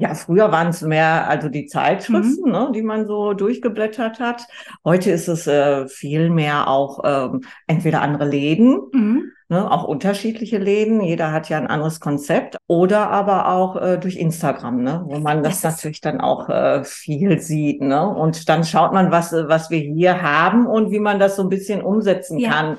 Ja, früher waren es mehr also die Zeitschriften, mhm. ne, die man so durchgeblättert hat. Heute ist es äh, viel mehr auch ähm, entweder andere Läden, mhm. ne, auch unterschiedliche Läden. Jeder hat ja ein anderes Konzept. Oder aber auch äh, durch Instagram, ne, wo man das, natürlich dann auch äh, viel sieht. Ne? Und dann schaut man, was, was wir hier haben und wie man das so ein bisschen umsetzen ja. kann.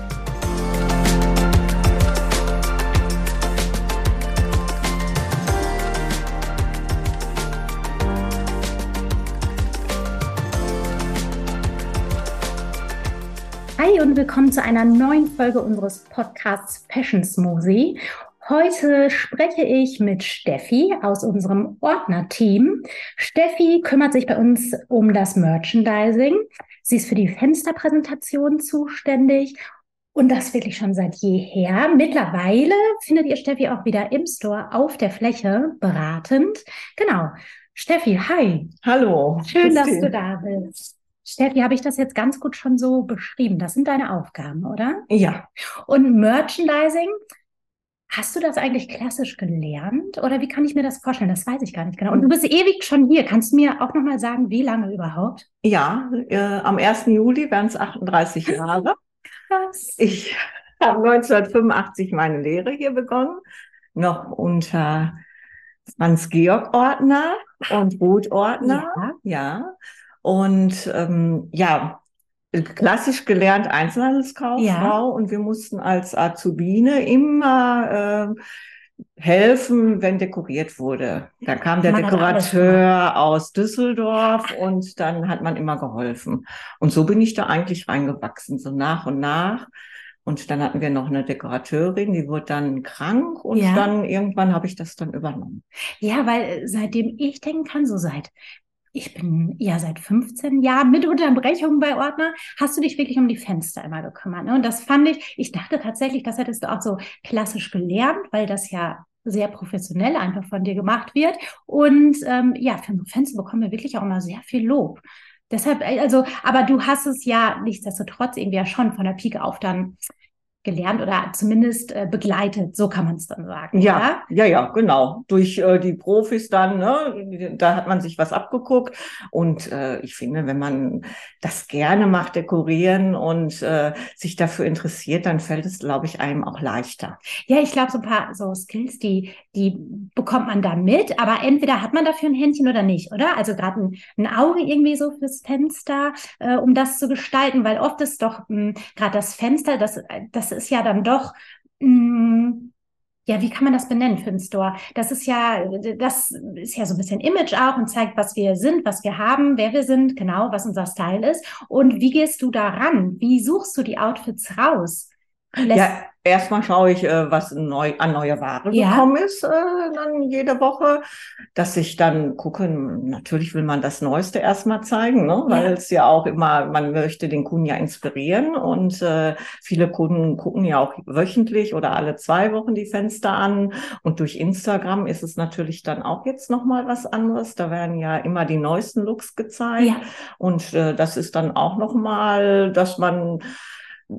Und willkommen zu einer neuen Folge unseres Podcasts Fashion Smoothie. Heute spreche ich mit Steffi aus unserem Ordner-Team. Steffi kümmert sich bei uns um das Merchandising. Sie ist für die Fensterpräsentation zuständig und das wirklich schon seit jeher. Mittlerweile findet ihr Steffi auch wieder im Store auf der Fläche beratend. Genau. Steffi, hi. Hallo. Schön, dass du da bist. Steffi, habe ich das jetzt ganz gut schon so beschrieben? Das sind deine Aufgaben, oder? Ja. Und Merchandising, hast du das eigentlich klassisch gelernt oder wie kann ich mir das vorstellen? Das weiß ich gar nicht genau. Und du bist ewig schon hier. Kannst du mir auch nochmal sagen, wie lange überhaupt? Ja, äh, am 1. Juli werden es 38 Jahre. Krass. Ich habe 1985 meine Lehre hier begonnen, noch unter Franz Georg Ordner und Ruth Ordner. Ja. ja. Und ähm, ja, klassisch gelernt Einzelhandelskauffrau ja. und wir mussten als Azubine immer äh, helfen, wenn dekoriert wurde. Da kam der man Dekorateur aus Düsseldorf und dann hat man immer geholfen. Und so bin ich da eigentlich reingewachsen, so nach und nach. Und dann hatten wir noch eine Dekorateurin, die wurde dann krank und ja. dann irgendwann habe ich das dann übernommen. Ja, weil äh, seitdem ich denken kann, so seit ich bin ja seit 15 Jahren mit Unterbrechung bei Ordner, hast du dich wirklich um die Fenster immer gekümmert. Ne? Und das fand ich, ich dachte tatsächlich, das hättest du auch so klassisch gelernt, weil das ja sehr professionell einfach von dir gemacht wird. Und ähm, ja, für Fenster bekommen wir wirklich auch immer sehr viel Lob. Deshalb, also, aber du hast es ja nichtsdestotrotz irgendwie ja schon von der Pike auf dann gelernt oder zumindest äh, begleitet, so kann man es dann sagen. Ja, ja, ja, ja, genau. Durch äh, die Profis dann, ne, da hat man sich was abgeguckt. Und äh, ich finde, wenn man das gerne macht, dekorieren und äh, sich dafür interessiert, dann fällt es, glaube ich, einem auch leichter. Ja, ich glaube, so ein paar so Skills, die, die bekommt man da mit, aber entweder hat man dafür ein Händchen oder nicht, oder? Also gerade ein, ein Auge irgendwie so fürs Fenster, äh, um das zu gestalten, weil oft ist doch hm, gerade das Fenster, das, das ist ja dann doch, mh, mm, ja, wie kann man das benennen für einen Store? Das ist ja, das ist ja so ein bisschen Image auch und zeigt, was wir sind, was wir haben, wer wir sind, genau, was unser Style ist. Und wie gehst du daran? Wie suchst du die Outfits raus? Lässt ja, erstmal schaue ich, äh, was neu, an neue Ware ja. gekommen ist, äh, dann jede Woche, dass ich dann gucke, natürlich will man das Neueste erstmal zeigen, ne? weil ja. es ja auch immer, man möchte den Kunden ja inspirieren und äh, viele Kunden gucken ja auch wöchentlich oder alle zwei Wochen die Fenster an und durch Instagram ist es natürlich dann auch jetzt nochmal was anderes. Da werden ja immer die neuesten Looks gezeigt ja. und äh, das ist dann auch nochmal, dass man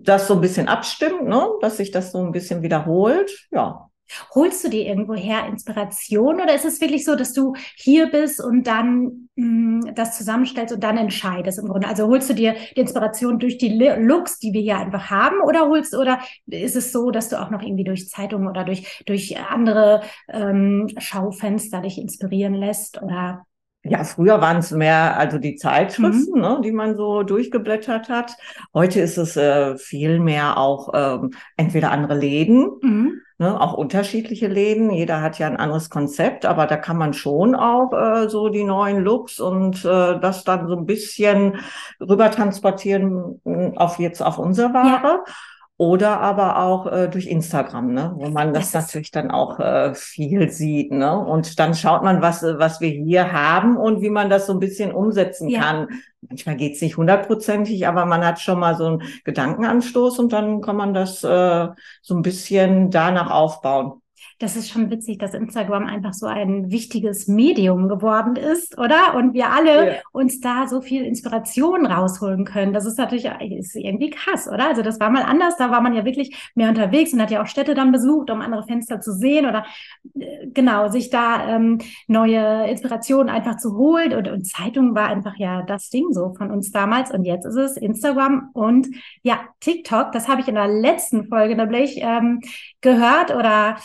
das so ein bisschen abstimmt, ne? dass sich das so ein bisschen wiederholt. Ja. Holst du dir irgendwoher Inspiration oder ist es wirklich so, dass du hier bist und dann mh, mm, das zusammenstellst und dann entscheidest im Grunde? Also holst du dir die Inspiration durch die Looks, die wir hier einfach haben, oder holst oder ist es so, dass du auch noch irgendwie durch Zeitungen oder durch durch andere ähm, Schaufenster dich inspirieren lässt oder ja, früher waren es mehr also die Zeitschriften, mhm. ne, die man so durchgeblättert hat. Heute ist es äh, viel mehr auch ähm, entweder andere Läden, mhm. ne, auch unterschiedliche Läden. Jeder hat ja ein anderes Konzept, aber da kann man schon auch äh, so die neuen Looks und äh, das dann so ein bisschen rüber transportieren auf jetzt auf unsere Ware. Ja. Oder aber auch äh, durch Instagram, ne? wo man das, Das natürlich dann auch äh, viel sieht. Ne? Und dann schaut man, was, äh, was wir hier haben und wie man das so ein bisschen umsetzen Ja. kann. Manchmal geht's nicht hundertprozentig, aber man hat schon mal so einen Gedankenanstoß und dann kann man das äh, so ein bisschen danach aufbauen. Das ist schon witzig, dass Instagram einfach so ein wichtiges Medium geworden ist, oder? Und wir alle Ja. uns da so viel Inspiration rausholen können. Das ist natürlich ist irgendwie krass, oder? Also das war mal anders. Da war man ja wirklich mehr unterwegs und hat ja auch Städte dann besucht, um andere Fenster zu sehen oder äh, genau, sich da ähm, neue Inspirationen einfach zu holen. Und, und Zeitung war einfach ja das Ding so von uns damals. Und jetzt ist es Instagram und ja, TikTok. Das habe ich in der letzten Folge nämlich ähm, gehört oder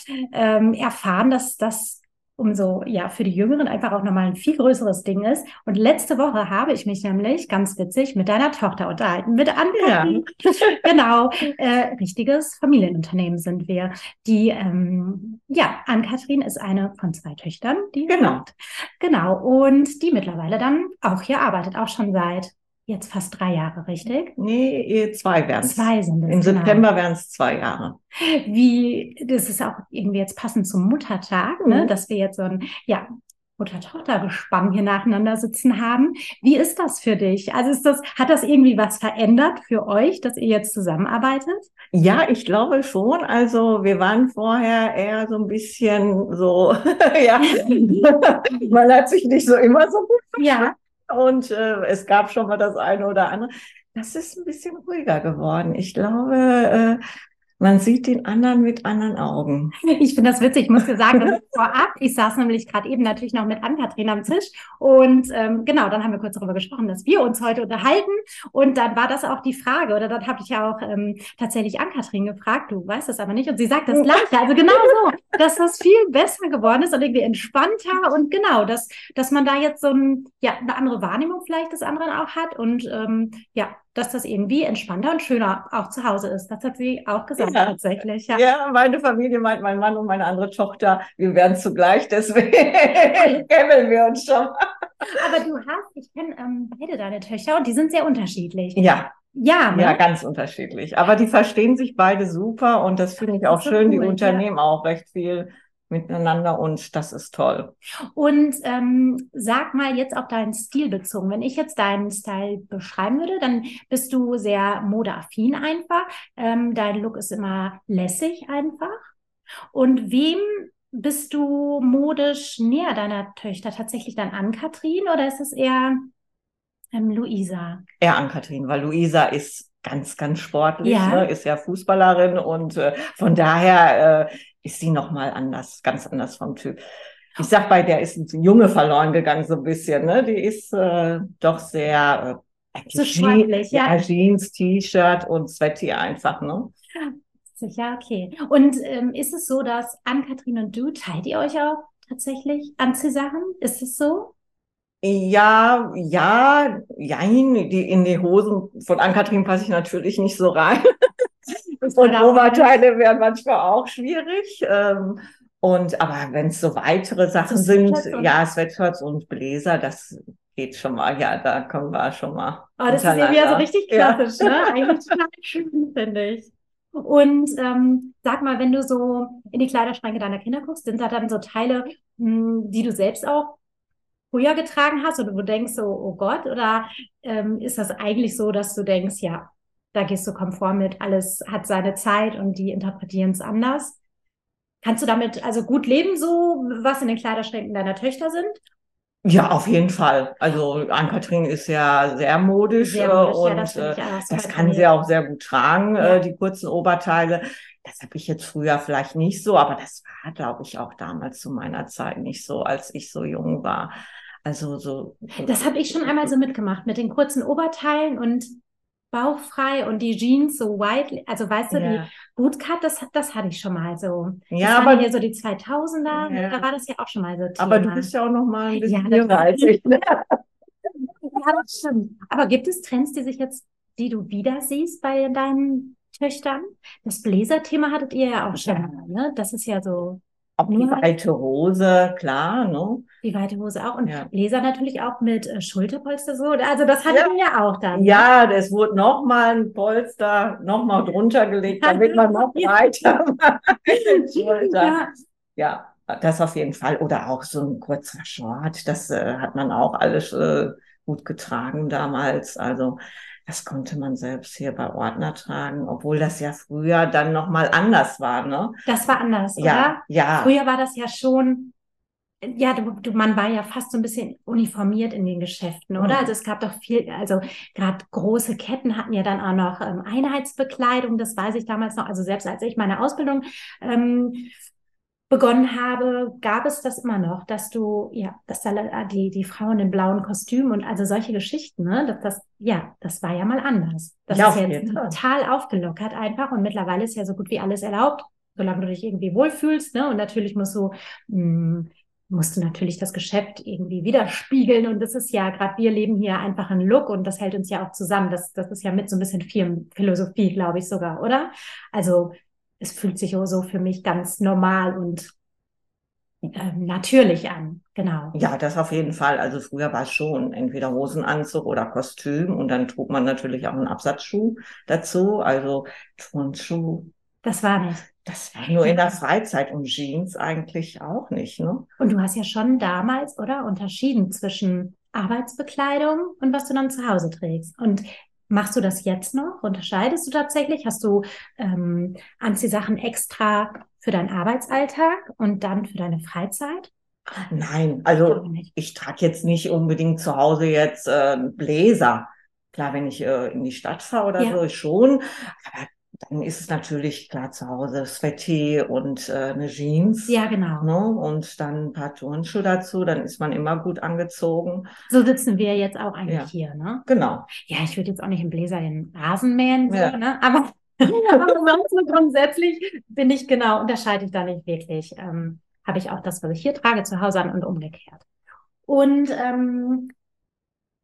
ähm, erfahren, dass das umso ja für die Jüngeren einfach auch nochmal ein viel größeres Ding ist. Und letzte Woche habe ich mich nämlich ganz witzig mit deiner Tochter unterhalten, mit Anne. genau, äh, richtiges Familienunternehmen sind wir. Die ähm, ja, Ann-Kathrin ist eine von zwei Töchtern, die Genau. hat. Genau und die mittlerweile dann auch hier arbeitet, auch schon seit jetzt fast drei Jahre, richtig? Nee, ihr zwei werden Zwei sind es. Im genau. September wären es zwei Jahre. Wie, das ist auch irgendwie jetzt passend zum Muttertag, ne? Mhm. dass wir jetzt so ein, ja, Mutter-Tochter-Gespann hier nacheinander sitzen haben. Wie ist das für dich? Also ist das, hat das irgendwie was verändert für euch, dass ihr jetzt zusammenarbeitet? Ja, ich glaube schon. Also wir waren vorher eher so ein bisschen so, ja, man hat sich nicht so immer so gut Ja. Und äh, es gab schon mal das eine oder andere. Das ist ein bisschen ruhiger geworden. Ich glaube, äh, man sieht den anderen mit anderen Augen. Ich finde das witzig. Ich muss dir sagen, ich vorab, ich saß nämlich gerade eben natürlich noch mit Ann-Kathrin am Tisch. Und ähm, genau, dann haben wir kurz darüber gesprochen, dass wir uns heute unterhalten. Und dann war das auch die Frage oder dann habe ich ja auch ähm, tatsächlich Ann-Kathrin gefragt, du weißt das aber nicht. Und sie sagt das Gleiche. Also genau so, dass das viel besser geworden ist und irgendwie entspannter. Und genau, dass, dass man da jetzt so ein, ja, eine andere Wahrnehmung vielleicht des anderen auch hat. Und ähm, ja, dass das irgendwie entspannter und schöner auch zu Hause ist. Das hat sie auch gesagt Ja. tatsächlich. Ja. Ja, meine Familie meint mein Mann und meine andere Tochter, wir wären zugleich, deswegen kämmeln wir uns schon. Aber du hast, ich kenne ähm, beide deine Töchter und die sind sehr unterschiedlich. Ja, Ja, ne? ja, ganz unterschiedlich. Aber die verstehen sich beide super und das finde ich auch so schön. Die cool, ja. unternehmen auch recht viel miteinander und das ist toll. Und ähm, sag mal jetzt auf deinen Stil bezogen. Wenn ich jetzt deinen Style beschreiben würde, dann bist du sehr modeaffin einfach. Ähm, dein Look ist immer lässig einfach. Und wem bist du modisch näher deiner Töchter? Tatsächlich dann an Kathrin oder ist es eher ähm, Luisa? Eher an Kathrin, weil Luisa ist ganz, ganz sportlich, Ja. ne, ist ja Fußballerin und äh, von daher äh, ist sie nochmal anders, ganz anders vom Typ. Ich sag bei der ist ein Junge verloren gegangen so ein bisschen, ne? Die ist äh, doch sehr äh, So Je- sportlich, ja. ja, Jeans, T-Shirt und Sweaty einfach, ne? Sicher, okay. Und ähm, ist es so, dass Ann-Kathrin und du, teilt ihr euch auch tatsächlich Anziehsachen? Ist es so? Ja, ja, jein, die in die Hosen von Ann-Kathrin passe ich natürlich nicht so rein. Und Oberteile wären manchmal auch schwierig. Ähm, und aber wenn es so weitere Sachen sind, ja, Sweatshirts und Bläser, das geht schon mal. Ja, da kommen wir schon mal. Oh, das ist irgendwie ja so richtig Ja. klassisch, ne? Eigentlich total schön, finde ich. Und ähm, sag mal, wenn du so in die Kleiderschränke deiner Kinder guckst, sind da dann so Teile, mh, die du selbst auch früher getragen hast oder wo du denkst so, oh Gott, oder ähm, ist das eigentlich so, dass du denkst, ja, da gehst du konform mit, alles hat seine Zeit und die interpretieren es anders? Kannst du damit also gut leben, so was in den Kleiderschränken deiner Töchter sind? Ja, auf jeden Fall. Also Ann-Kathrin ist ja sehr modisch, Sehr äh, modisch, ja, und das äh, auch das super kann sie auch sehr gut tragen, Ja. äh, die kurzen Oberteile. Das habe ich jetzt früher vielleicht nicht so, aber das war, glaube ich, auch damals zu meiner Zeit nicht so, als ich so jung war. Also so. Das habe ich schon einmal so mitgemacht mit den kurzen Oberteilen und bauchfrei und die Jeans so white, also weißt du, die Ja, Bootcut, das, das hatte ich schon mal so. Das ja aber, hier so die 2000er, Ja. da war das ja auch schon mal so Thema. aber du bist ja auch noch mal ein bisschen Ja, jünger als ich. Ne? Ja, das stimmt. Aber gibt es Trends, die sich jetzt, die du wieder siehst bei deinen Töchtern? Das Bläser-Thema hattet ihr ja auch schon Ja. ne? Das ist ja so, Auch die weite Hose, klar, ne? Die weite Hose auch. Und Ja. Bläser natürlich auch mit äh, Schulterpolster so. Also das hatten Ja. wir ja auch dann. ne? Ja, es wurde noch mal ein Polster noch mal drunter gelegt, damit man noch macht. Schulter. Ja. Ja, das auf jeden Fall. Oder auch so ein kurzer Short, das äh, hat man auch alles äh, gut getragen damals. Also das konnte man selbst hier bei Ordner tragen, obwohl das ja früher dann noch mal anders war, ne? Das war anders, oder? Ja, ja. Früher war das ja schon, ja, du, du, man war ja fast so ein bisschen uniformiert in den Geschäften, oder? Mhm. Also es gab doch viel, also gerade große Ketten hatten ja dann auch noch ähm, Einheitsbekleidung, das weiß ich damals noch. Also selbst als ich meine Ausbildung ähm, begonnen habe, gab es das immer noch, dass du, ja, dass da die, die Frauen in blauen Kostümen und also solche Geschichten, ne? Das, das, ja, das war ja mal anders. Das Ja, ist jetzt total aufgelockert einfach und mittlerweile ist ja so gut wie alles erlaubt, solange du dich irgendwie wohlfühlst, ne? Und natürlich musst du, mh, musst du natürlich das Geschäft irgendwie widerspiegeln und das ist ja, gerade wir leben hier einfach einen Look und das hält uns ja auch zusammen. Das, das ist ja mit so ein bisschen Firmenphilosophie, glaube ich sogar, oder? Also es fühlt sich so für mich ganz normal und ähm, natürlich an, genau. Ja, das auf jeden Fall. Also früher war es schon entweder Hosenanzug oder Kostüm und dann trug man natürlich auch einen Absatzschuh dazu, also Turnschuh. Das war nicht. Das war nur in der Freizeit und Jeans eigentlich auch nicht, ne? Und du hast ja schon damals, oder, unterschieden zwischen Arbeitsbekleidung und was du dann zu Hause trägst. Und machst du das jetzt noch? Unterscheidest du tatsächlich? Hast du ähm, Anziehsachen extra für deinen Arbeitsalltag und dann für deine Freizeit? Nein, also ich trage jetzt nicht unbedingt zu Hause jetzt äh, Bläser. Klar, wenn ich äh, in die Stadt fahre oder Ja. so, schon. Aber dann ist es natürlich klar zu Hause Sweaty und äh, eine Jeans. Ja, genau. Ne? Und dann ein paar Turnschuhe dazu, dann ist man immer gut angezogen. So sitzen wir jetzt auch eigentlich Ja. hier, ne? Genau. Ja, ich würde jetzt auch nicht im Bläser den Rasen mähen, so, Ja. ne? Aber, aber sonst so grundsätzlich bin ich genau, unterscheide ich da nicht wirklich. Ähm, Habe ich auch das, was ich hier trage, zu Hause an und umgekehrt. Und ähm,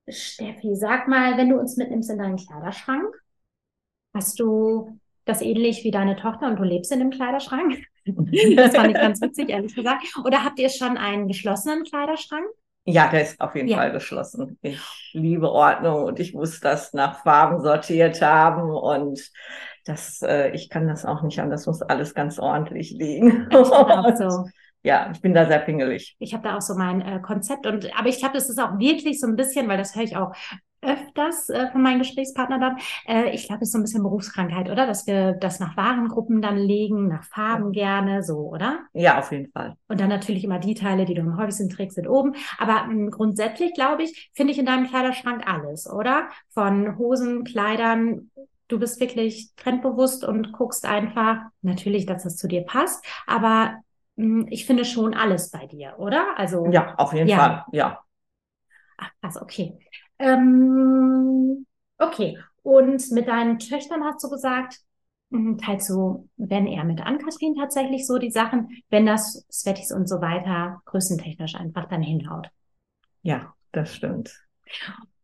Steffi, sag mal, wenn du uns mitnimmst in deinen Kleiderschrank, hast du das ähnlich wie deine Tochter und du lebst in dem Kleiderschrank? Das fand ich ganz witzig, ehrlich gesagt. Oder habt ihr schon einen geschlossenen Kleiderschrank? Ja, der ist auf jeden Ja. Fall geschlossen. Ich liebe Ordnung und ich muss das nach Farben sortiert haben und das, äh, ich kann das auch nicht an. Das muss alles ganz ordentlich liegen. Ich bin auch so. Ja, ich bin da sehr pingelig. Ich habe da auch so mein äh, Konzept und aber ich glaube, das ist auch wirklich so ein bisschen, weil das höre ich auch öfters äh, von meinen Gesprächspartnern dann. Äh, ich glaube, es ist so ein bisschen Berufskrankheit, oder? Dass wir das nach Warengruppen dann legen, nach Farben gerne, so, oder? Ja, auf jeden Fall. Und dann natürlich immer die Teile, die du am häufigsten trägst, sind oben. Aber mh, grundsätzlich, glaube ich, finde ich in deinem Kleiderschrank alles, oder? Von Hosen, Kleidern. Du bist wirklich trendbewusst und guckst einfach, natürlich, dass das zu dir passt, aber mh, ich finde schon alles bei dir, oder? Also, Ja, auf jeden Ja. Fall. Ja. Ach, krass, okay. Ähm, okay. Und mit deinen Töchtern hast du gesagt, mh, teilst du, wenn eher mit Ann-Kathrin tatsächlich so die Sachen, wenn das Sweaties und so weiter größentechnisch einfach dann hinhaut. Ja, das stimmt.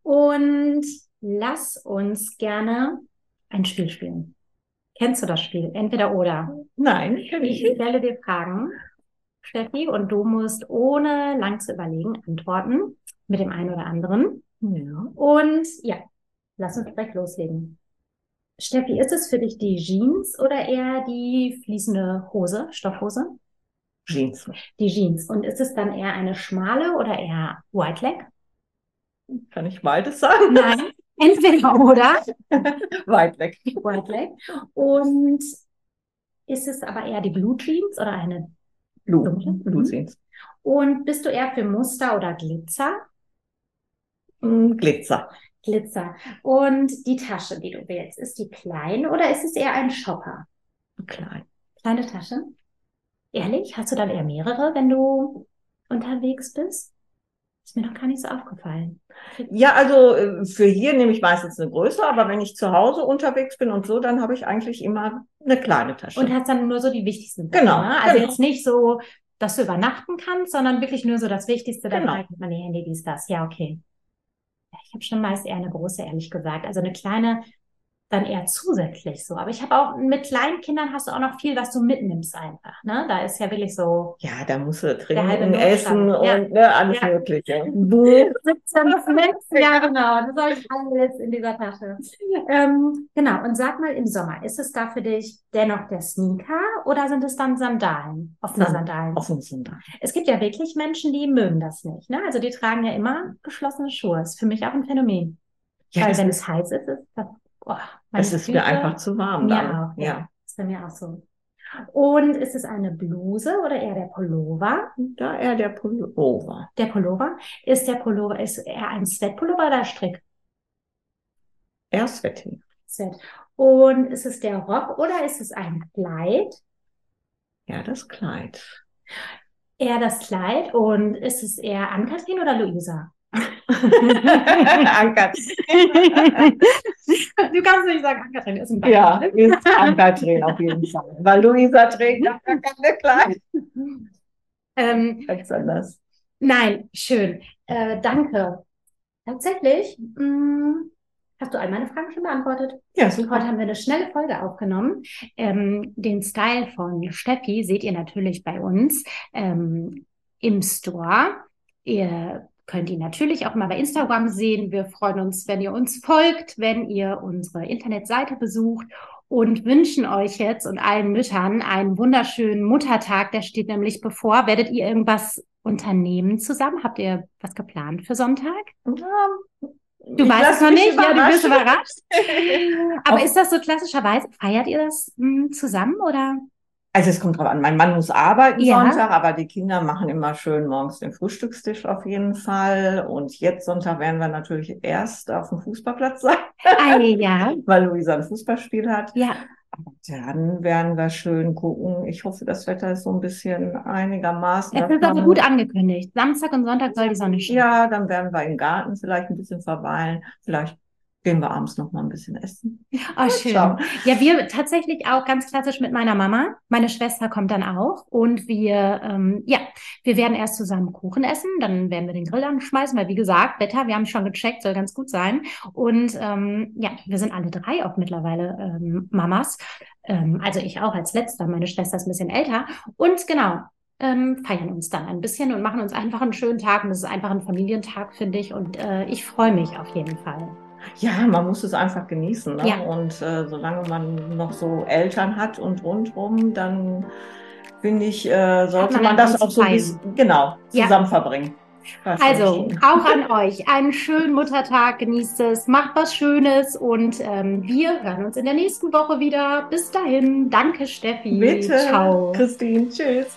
Und lass uns gerne ein Spiel spielen. Kennst du das Spiel? Entweder oder. Nein, kenn Ich ich stelle dir Fragen, Steffi, und du musst ohne lang zu überlegen antworten mit dem einen oder anderen. Ja. Und ja, lass uns direkt loslegen. Steffi, ist es für dich die Jeans oder eher die fließende Hose, Stoffhose? Jeans. Die Jeans. Und ist es dann eher eine schmale oder eher White Leg? Kann ich beides sagen? Nein, entweder oder. Weit weg. White Leg. Und ist es aber eher die Blue Jeans oder eine? Blue. Dunkle? Blue Mhm. Jeans. Und bist du eher für Muster oder Glitzer? Mm, Glitzer. Glitzer. Und die Tasche, die du wählst, ist die klein oder ist es eher ein Shopper? Klein. Kleine Tasche? Ehrlich? Hast du dann eher mehrere, wenn du unterwegs bist? Ist mir noch gar nicht so aufgefallen. Ja, also äh, für hier nehme ich meistens eine größere, aber wenn ich zu Hause unterwegs bin und so, dann habe ich eigentlich immer eine kleine Tasche. Und hast dann nur so die wichtigsten Sachen, Genau, ne? Also genau. jetzt nicht so, dass du übernachten kannst, sondern wirklich nur so das Wichtigste, dann Genau. man die Handy, dies, das. Ja, okay. Ich habe schon meist eher eine große, ehrlich gesagt. Also eine kleine dann eher zusätzlich so. Aber ich habe auch mit kleinen Kindern hast du auch noch viel, was du mitnimmst einfach. Ne? Da ist ja wirklich so. Ja, da musst du trinken, essen Ja. und ne, alles Ja. Mögliche. Buch, 17 Snacks, ja genau, das habe ich alles in dieser Tasche. Ähm, genau, und sag mal im Sommer, ist es da für dich dennoch der Sneaker oder sind es dann Sandalen, offene Sand- Sandalen? Offen sind da. Es gibt ja wirklich Menschen, die mögen das nicht. Ne? Also die tragen ja immer geschlossene Schuhe. Ist für mich auch ein Phänomen. Ja, Weil wenn es heiß ist, ist das, oh, das ist mir Füße- einfach zu warm Mir dann. auch, ja. ja. Ist bei mir auch so. Und ist es eine Bluse oder eher der Pullover? Da eher der Pullover. Der Pullover? Ist der Pullover, ist eher ein Sweatpullover oder Strick? Eher Sweating. Set. Und ist es der Rock oder ist es ein Kleid? Ja, das Kleid. Eher das Kleid. Und ist es eher Ann-Kathrin oder Luisa? Ankert. du kannst nicht sagen, Ann-Kathrin ist ein Ja, Bein. ist Ankert auf jeden Fall. Weil Luisa trägt ja keine Kleid. Ähm, Ganz anders. nein, schön. Äh, danke. Tatsächlich, mh, hast du all meine Fragen schon beantwortet? Ja, Heute super. haben wir eine schnelle Folge aufgenommen. Ähm, den Style von Steffi seht ihr natürlich bei uns ähm, im Store. Ihr könnt ihn natürlich auch mal bei Instagram sehen. Wir freuen uns, wenn ihr uns folgt, wenn ihr unsere Internetseite besucht und wünschen euch jetzt und allen Müttern einen wunderschönen Muttertag. Der steht nämlich bevor. Werdet ihr irgendwas unternehmen zusammen? Habt ihr was geplant für Sonntag? Du Ich weißt es noch nicht? Ja, du bist überrascht. Aber ist das so klassischerweise, feiert ihr das mh, zusammen oder? Also es kommt drauf an. Mein Mann muss arbeiten Ja. Sonntag, aber die Kinder machen immer schön morgens den Frühstückstisch auf jeden Fall. Und jetzt Sonntag werden wir natürlich erst auf dem Fußballplatz sein, Ah, ja, weil Luisa ein Fußballspiel hat. ja. Aber dann werden wir schön gucken. Ich hoffe, das Wetter ist so ein bisschen einigermaßen. Es ist also man- gut angekündigt. Samstag und Sonntag soll die Sonne scheinen. Ja, dann werden wir im Garten vielleicht ein bisschen verweilen. Vielleicht gehen wir abends noch mal ein bisschen essen. Oh, schön. schauen. Ja, wir tatsächlich auch ganz klassisch mit meiner Mama. Meine Schwester kommt dann auch und wir, ähm, ja, wir werden erst zusammen Kuchen essen, dann werden wir den Grill anschmeißen, weil wie gesagt, Wetter, wir haben schon gecheckt, soll ganz gut sein. Und ähm, ja, wir sind alle drei auch mittlerweile ähm, Mamas. Ähm, also ich auch als Letzter, meine Schwester ist ein bisschen älter. Und genau, ähm, feiern uns dann ein bisschen und machen uns einfach einen schönen Tag. Und es ist einfach ein Familientag, finde ich. Und äh, ich freue mich auf jeden Fall. Ja, man muss es einfach genießen. Ne? Ja. Und äh, solange man noch so Eltern hat und rundrum, dann finde ich, äh, sollte man man das auch so feiern. bis, genau Ja. zusammen verbringen. Das Also, auch an euch einen schönen Muttertag, genießt es, macht was Schönes und ähm, wir hören uns in der nächsten Woche wieder. Bis dahin, danke Steffi. Bitte, Ciao. Christine, tschüss.